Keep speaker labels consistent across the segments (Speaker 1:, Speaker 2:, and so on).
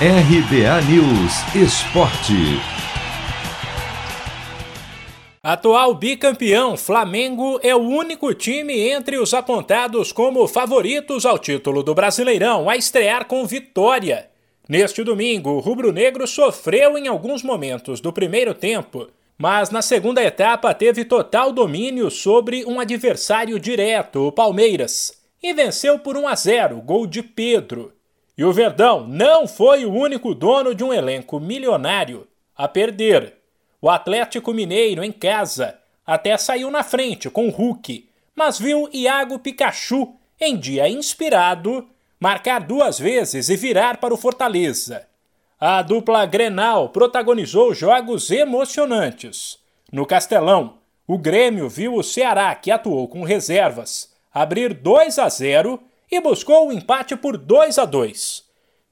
Speaker 1: RBA News Esporte.
Speaker 2: Atual bicampeão, Flamengo é o único time entre os apontados como favoritos ao título do Brasileirão a estrear com vitória. Neste domingo, o rubro-negro sofreu em alguns momentos do primeiro tempo, mas na segunda etapa teve total domínio sobre um adversário direto, o Palmeiras, e venceu por 1 a 0, gol de Pedro. E o Verdão não foi o único dono de um elenco milionário a perder. O Atlético Mineiro, em casa, até saiu na frente com o Hulk, mas viu Iago Pikachu, em dia inspirado, marcar duas vezes e virar para o Fortaleza. A dupla Grenal protagonizou jogos emocionantes. No Castelão, o Grêmio viu o Ceará, que atuou com reservas, abrir 2 a 0 e buscou o empate por 2 a 2.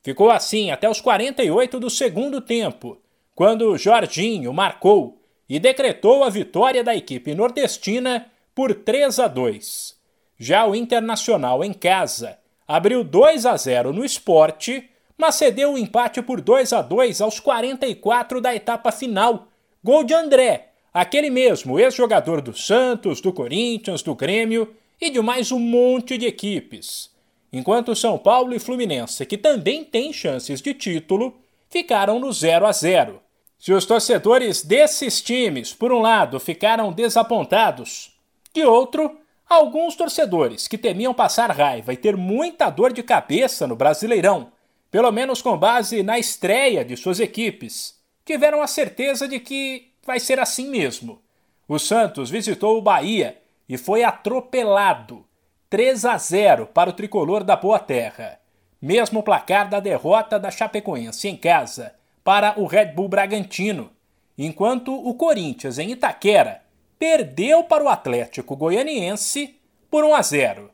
Speaker 2: Ficou assim até os 48 do segundo tempo, quando Jorginho marcou e decretou a vitória da equipe nordestina por 3 a 2. Já o Internacional em casa abriu 2 a 0 no esporte, mas cedeu o empate por 2 a 2 aos 44 da etapa final. Gol de André, aquele mesmo ex-jogador do Santos, do Corinthians, do Grêmio e de mais um monte de equipes. Enquanto São Paulo e Fluminense, que também têm chances de título, ficaram no 0 a 0. Se os torcedores desses times, por um lado, ficaram desapontados, de outro, alguns torcedores que temiam passar raiva e ter muita dor de cabeça no Brasileirão, pelo menos com base na estreia de suas equipes, tiveram a certeza de que vai ser assim mesmo. O Santos visitou o Bahia e foi atropelado. 3 a 0 para o tricolor da Boa Terra. Mesmo placar da derrota da Chapecoense em casa para o Red Bull Bragantino, enquanto o Corinthians em Itaquera perdeu para o Atlético Goianiense por 1 a 0.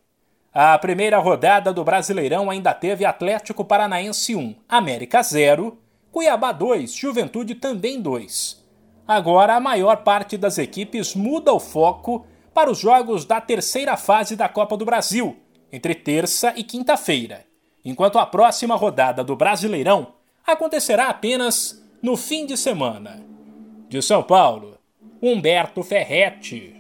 Speaker 2: A primeira rodada do Brasileirão ainda teve Atlético Paranaense 1, América 0, Cuiabá 2, Juventude também 2. Agora a maior parte das equipes muda o foco para os jogos da terceira fase da Copa do Brasil, entre terça e quinta-feira, enquanto a próxima rodada do Brasileirão acontecerá apenas no fim de semana. De São Paulo, Humberto Ferretti.